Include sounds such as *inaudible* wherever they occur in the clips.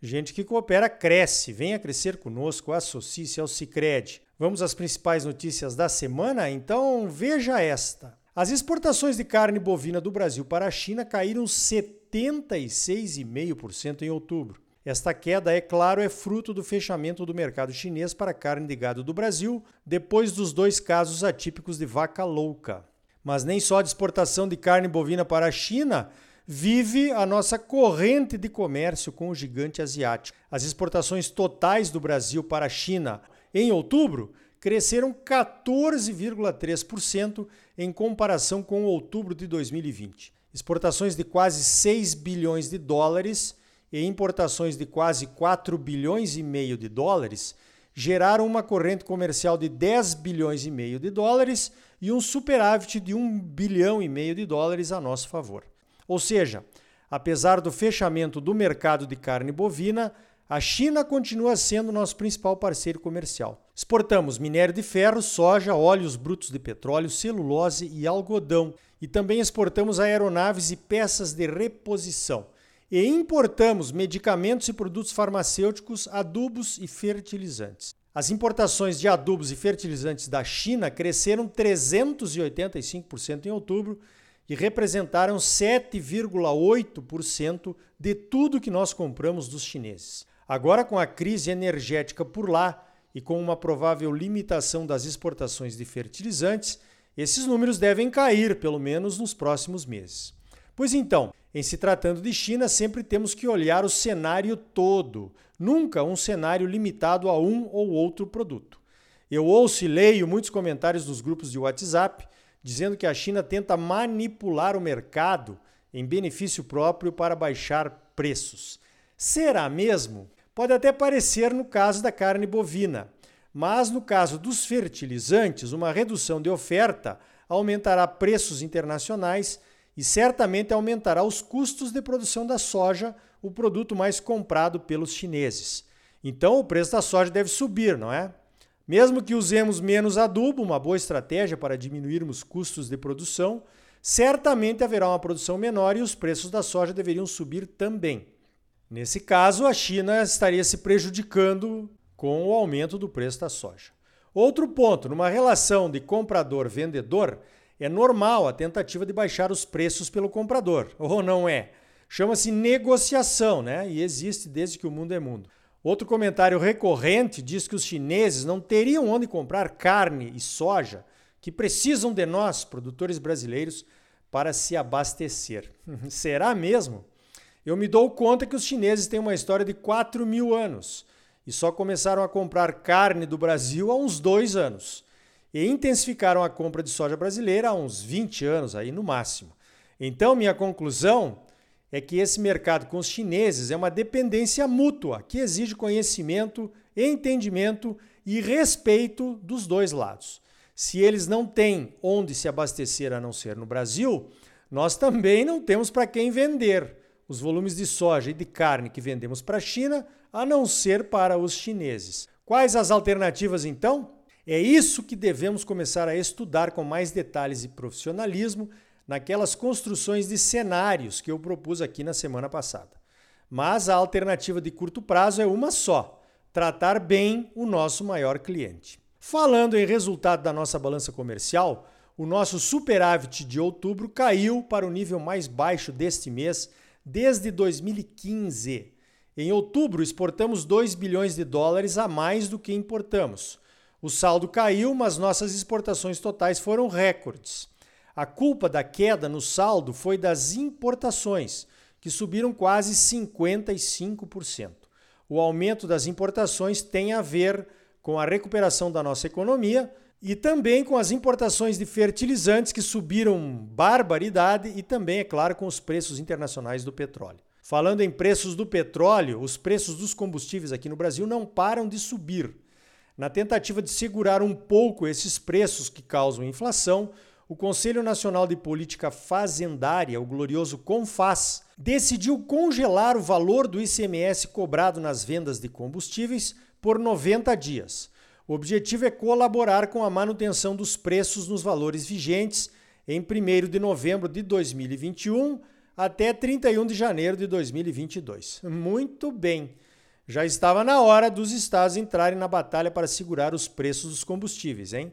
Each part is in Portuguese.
gente que coopera cresce. Venha crescer conosco, associe-se ao Cicred. Vamos às principais notícias da semana? Então veja esta. As exportações de carne bovina do Brasil para a China caíram 76,5% em outubro. Esta queda, é claro, é fruto do fechamento do mercado chinês para carne de gado do Brasil, depois dos dois casos atípicos de vaca louca. Mas nem só de exportação de carne bovina para a China vive a nossa corrente de comércio com o gigante asiático. As exportações totais do Brasil para a China em outubro cresceram 14,3% em comparação com outubro de 2020. Exportações de quase 6 bilhões de dólares e importações de quase 4 bilhões e meio de dólares geraram uma corrente comercial de 10 bilhões e meio de dólares e um superávit de 1 bilhão e meio de dólares a nosso favor. Ou seja, apesar do fechamento do mercado de carne bovina, a China continua sendo nosso principal parceiro comercial. Exportamos minério de ferro, soja, óleos brutos de petróleo, celulose e algodão. E também exportamos aeronaves e peças de reposição. E importamos medicamentos e produtos farmacêuticos, adubos e fertilizantes. As importações de adubos e fertilizantes da China cresceram 385% em outubro e representaram 7,8% de tudo que nós compramos dos chineses. Agora, com a crise energética por lá e com uma provável limitação das exportações de fertilizantes, esses números devem cair, pelo menos nos próximos meses. Pois então, em se tratando de China, sempre temos que olhar o cenário todo, nunca um cenário limitado a um ou outro produto. Eu ouço e leio muitos comentários nos grupos de WhatsApp dizendo que a China tenta manipular o mercado em benefício próprio para baixar preços. Será mesmo? Pode até parecer no caso da carne bovina, mas no caso dos fertilizantes, uma redução de oferta aumentará preços internacionais e certamente aumentará os custos de produção da soja, o produto mais comprado pelos chineses. Então o preço da soja deve subir, não é? Mesmo que usemos menos adubo, uma boa estratégia para diminuirmos custos de produção, certamente haverá uma produção menor e os preços da soja deveriam subir também. Nesse caso, a China estaria se prejudicando com o aumento do preço da soja. Outro ponto, numa relação de comprador-vendedor, é normal a tentativa de baixar os preços pelo comprador, *laughs* ou não é? Chama-se negociação, né? E existe desde que o mundo é mundo. Outro comentário recorrente diz que os chineses não teriam onde comprar carne e soja que precisam de nós, produtores brasileiros, para se abastecer. *laughs* Será mesmo? Eu me dou conta que os chineses têm uma história de 4 mil anos e só começaram a comprar carne do Brasil há uns dois anos. E intensificaram a compra de soja brasileira há uns 20 anos, aí no máximo. Então, minha conclusão é que esse mercado com os chineses é uma dependência mútua que exige conhecimento, entendimento e respeito dos dois lados. Se eles não têm onde se abastecer a não ser no Brasil, nós também não temos para quem vender os volumes de soja e de carne que vendemos para a China, a não ser para os chineses. Quais as alternativas então? É isso que devemos começar a estudar com mais detalhes e profissionalismo naquelas construções de cenários que eu propus aqui na semana passada. Mas a alternativa de curto prazo é uma só: tratar bem o nosso maior cliente. Falando em resultado da nossa balança comercial, o nosso superávit de outubro caiu para o nível mais baixo deste mês desde 2015. Em outubro, exportamos 2 bilhões de dólares a mais do que importamos. O saldo caiu, mas nossas exportações totais foram recordes. A culpa da queda no saldo foi das importações, que subiram quase 55%. O aumento das importações tem a ver com a recuperação da nossa economia e também com as importações de fertilizantes que subiram barbaridade e também, é claro, com os preços internacionais do petróleo. Falando em preços do petróleo, os preços dos combustíveis aqui no Brasil não param de subir. Na tentativa de segurar um pouco esses preços que causam inflação, o Conselho Nacional de Política Fazendária, o glorioso CONFAS, decidiu congelar o valor do ICMS cobrado nas vendas de combustíveis por 90 dias. O objetivo é colaborar com a manutenção dos preços nos valores vigentes em 1 de novembro de 2021 até 31 de janeiro de 2022. Muito bem! Já estava na hora dos estados entrarem na batalha para segurar os preços dos combustíveis, hein?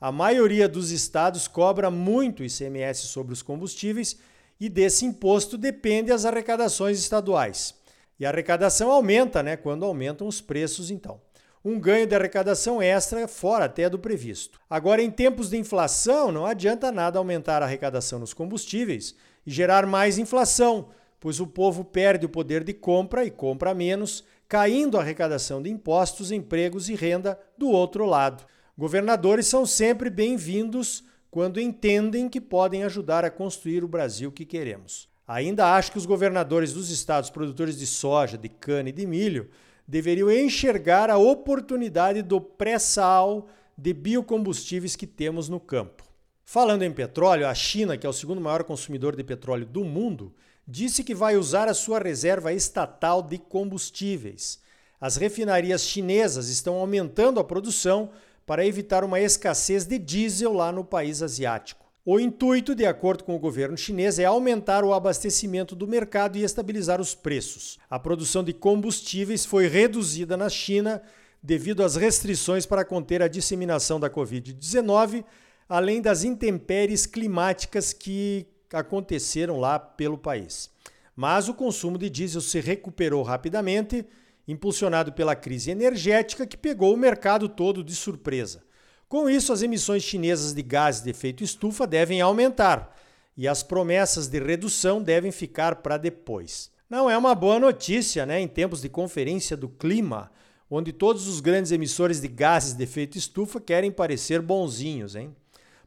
A maioria dos estados cobra muito ICMS sobre os combustíveis e desse imposto depende as arrecadações estaduais. E a arrecadação aumenta, né, quando aumentam os preços, então. Um ganho de arrecadação extra fora até do previsto. Agora, em tempos de inflação, não adianta nada aumentar a arrecadação nos combustíveis e gerar mais inflação, pois o povo perde o poder de compra e compra menos, caindo a arrecadação de impostos, empregos e renda do outro lado. Governadores são sempre bem-vindos quando entendem que podem ajudar a construir o Brasil que queremos. Ainda acho que os governadores dos estados produtores de soja, de cana e de milho deveriam enxergar a oportunidade do pré-sal de biocombustíveis que temos no campo. Falando em petróleo, a China, que é o segundo maior consumidor de petróleo do mundo, disse que vai usar a sua reserva estatal de combustíveis. As refinarias chinesas estão aumentando a produção para evitar uma escassez de diesel lá no país asiático. O intuito, de acordo com o governo chinês, é aumentar o abastecimento do mercado e estabilizar os preços. A produção de combustíveis foi reduzida na China devido às restrições para conter a disseminação da Covid-19, além das intempéries climáticas que aconteceram lá pelo país. Mas o consumo de diesel se recuperou rapidamente, impulsionado pela crise energética que pegou o mercado todo de surpresa. Com isso, as emissões chinesas de gases de efeito estufa devem aumentar e as promessas de redução devem ficar para depois. Não é uma boa notícia, né, em tempos de conferência do clima, onde todos os grandes emissores de gases de efeito estufa querem parecer bonzinhos, hein?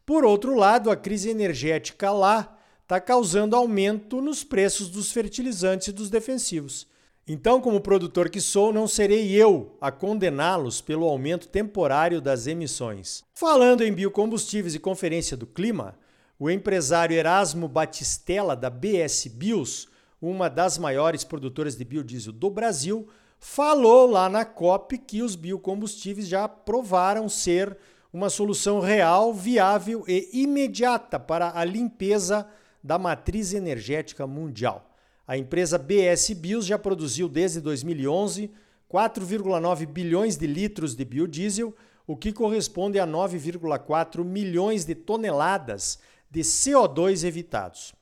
Por outro lado, a crise energética lá está causando aumento nos preços dos fertilizantes e dos defensivos. Então, como produtor que sou, não serei eu a condená-los pelo aumento temporário das emissões. Falando em biocombustíveis e conferência do clima, o empresário Erasmo Batistella, da BS Bios, uma das maiores produtoras de biodiesel do Brasil, falou lá na COP que os biocombustíveis já provaram ser uma solução real, viável e imediata para a limpeza da matriz energética mundial. A empresa BS Bios já produziu desde 2011 4,9 bilhões de litros de biodiesel, o que corresponde a 9,4 milhões de toneladas de CO2 evitados.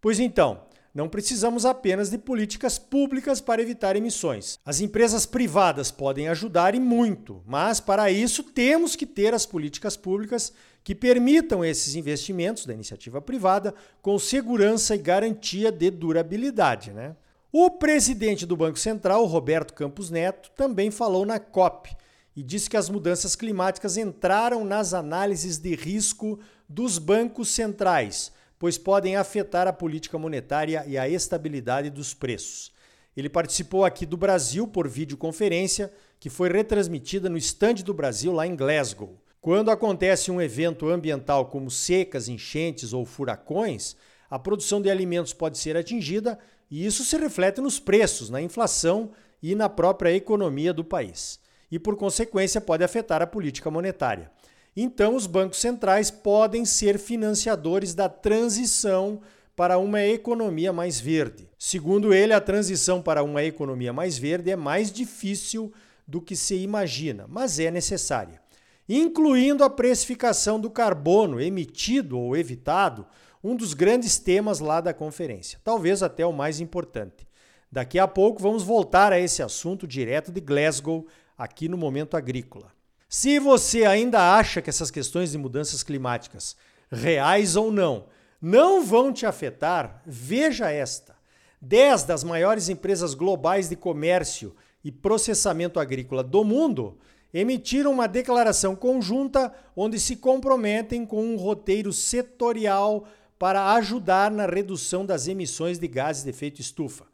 Pois então, não precisamos apenas de políticas públicas para evitar emissões. As empresas privadas podem ajudar e muito, mas para isso temos que ter as políticas públicas que permitam esses investimentos da iniciativa privada com segurança e garantia de durabilidade. Né? O presidente do Banco Central, Roberto Campos Neto, também falou na COP e disse que as mudanças climáticas entraram nas análises de risco dos bancos centrais pois podem afetar a política monetária e a estabilidade dos preços. Ele participou aqui do Brasil por videoconferência, que foi retransmitida no estande do Brasil lá em Glasgow. Quando acontece um evento ambiental como secas, enchentes ou furacões, a produção de alimentos pode ser atingida e isso se reflete nos preços, na inflação e na própria economia do país. E, por consequência, pode afetar a política monetária. Então, os bancos centrais podem ser financiadores da transição para uma economia mais verde. Segundo ele, a transição para uma economia mais verde é mais difícil do que se imagina, mas é necessária, incluindo a precificação do carbono emitido ou evitado, um dos grandes temas lá da conferência, talvez até o mais importante. Daqui a pouco vamos voltar a esse assunto direto de Glasgow, aqui no Momento Agrícola. Se você ainda acha que essas questões de mudanças climáticas, reais ou não, não vão te afetar, veja esta. Dez das maiores empresas globais de comércio e processamento agrícola do mundo emitiram uma declaração conjunta onde se comprometem com um roteiro setorial para ajudar na redução das emissões de gases de efeito estufa.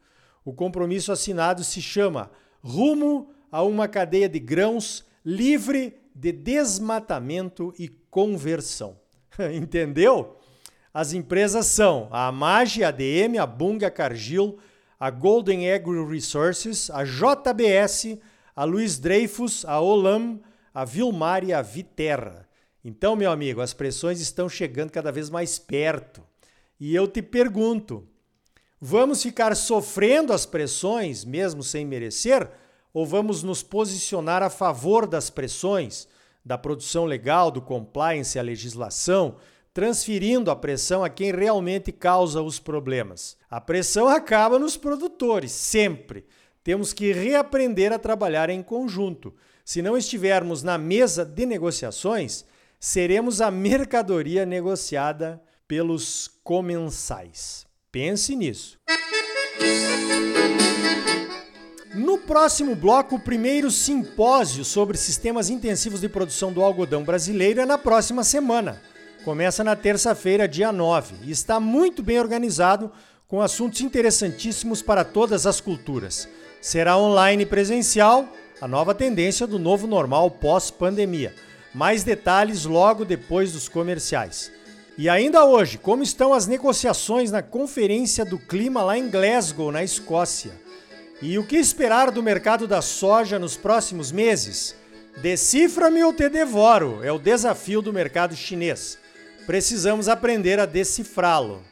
O compromisso assinado se chama Rumo a uma cadeia de grãos livre de desmatamento e conversão. *laughs* Entendeu? As empresas são a Amage, a ADM, a Bunga Cargill, a Golden Agri Resources, a JBS, a Luiz Dreyfus, a Olam, a Vilmar e a Viterra. Então, meu amigo, as pressões estão chegando cada vez mais perto. E eu te pergunto: vamos ficar sofrendo as pressões mesmo sem merecer? Ou vamos nos posicionar a favor das pressões, da produção legal, do compliance, a legislação, transferindo a pressão a quem realmente causa os problemas? A pressão acaba nos produtores, sempre. Temos que reaprender a trabalhar em conjunto. Se não estivermos na mesa de negociações, seremos a mercadoria negociada pelos comensais. Pense nisso. No próximo bloco, o primeiro simpósio sobre sistemas intensivos de produção do algodão brasileiro é na próxima semana. Começa na terça-feira, dia 9, e está muito bem organizado com assuntos interessantíssimos para todas as culturas. Será online e presencial, a nova tendência do novo normal pós-pandemia. Mais detalhes logo depois dos comerciais. E ainda hoje, como estão as negociações na Conferência do Clima lá em Glasgow, na Escócia? E o que esperar do mercado da soja nos próximos meses? Decifra-me ou te devoro é o desafio do mercado chinês. Precisamos aprender a decifrá-lo.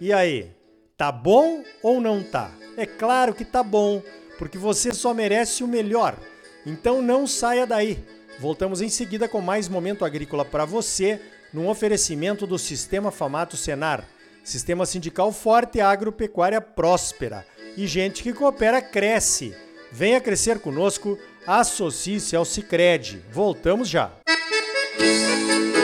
E aí, tá bom ou não tá? É claro que tá bom, porque você só merece o melhor. Então não saia daí. Voltamos em seguida com mais momento agrícola para você, num oferecimento do Sistema Famato Senar. Sistema sindical forte, agropecuária próspera. E gente que coopera cresce. Venha crescer conosco, associe-se ao Cicred. Voltamos já. Música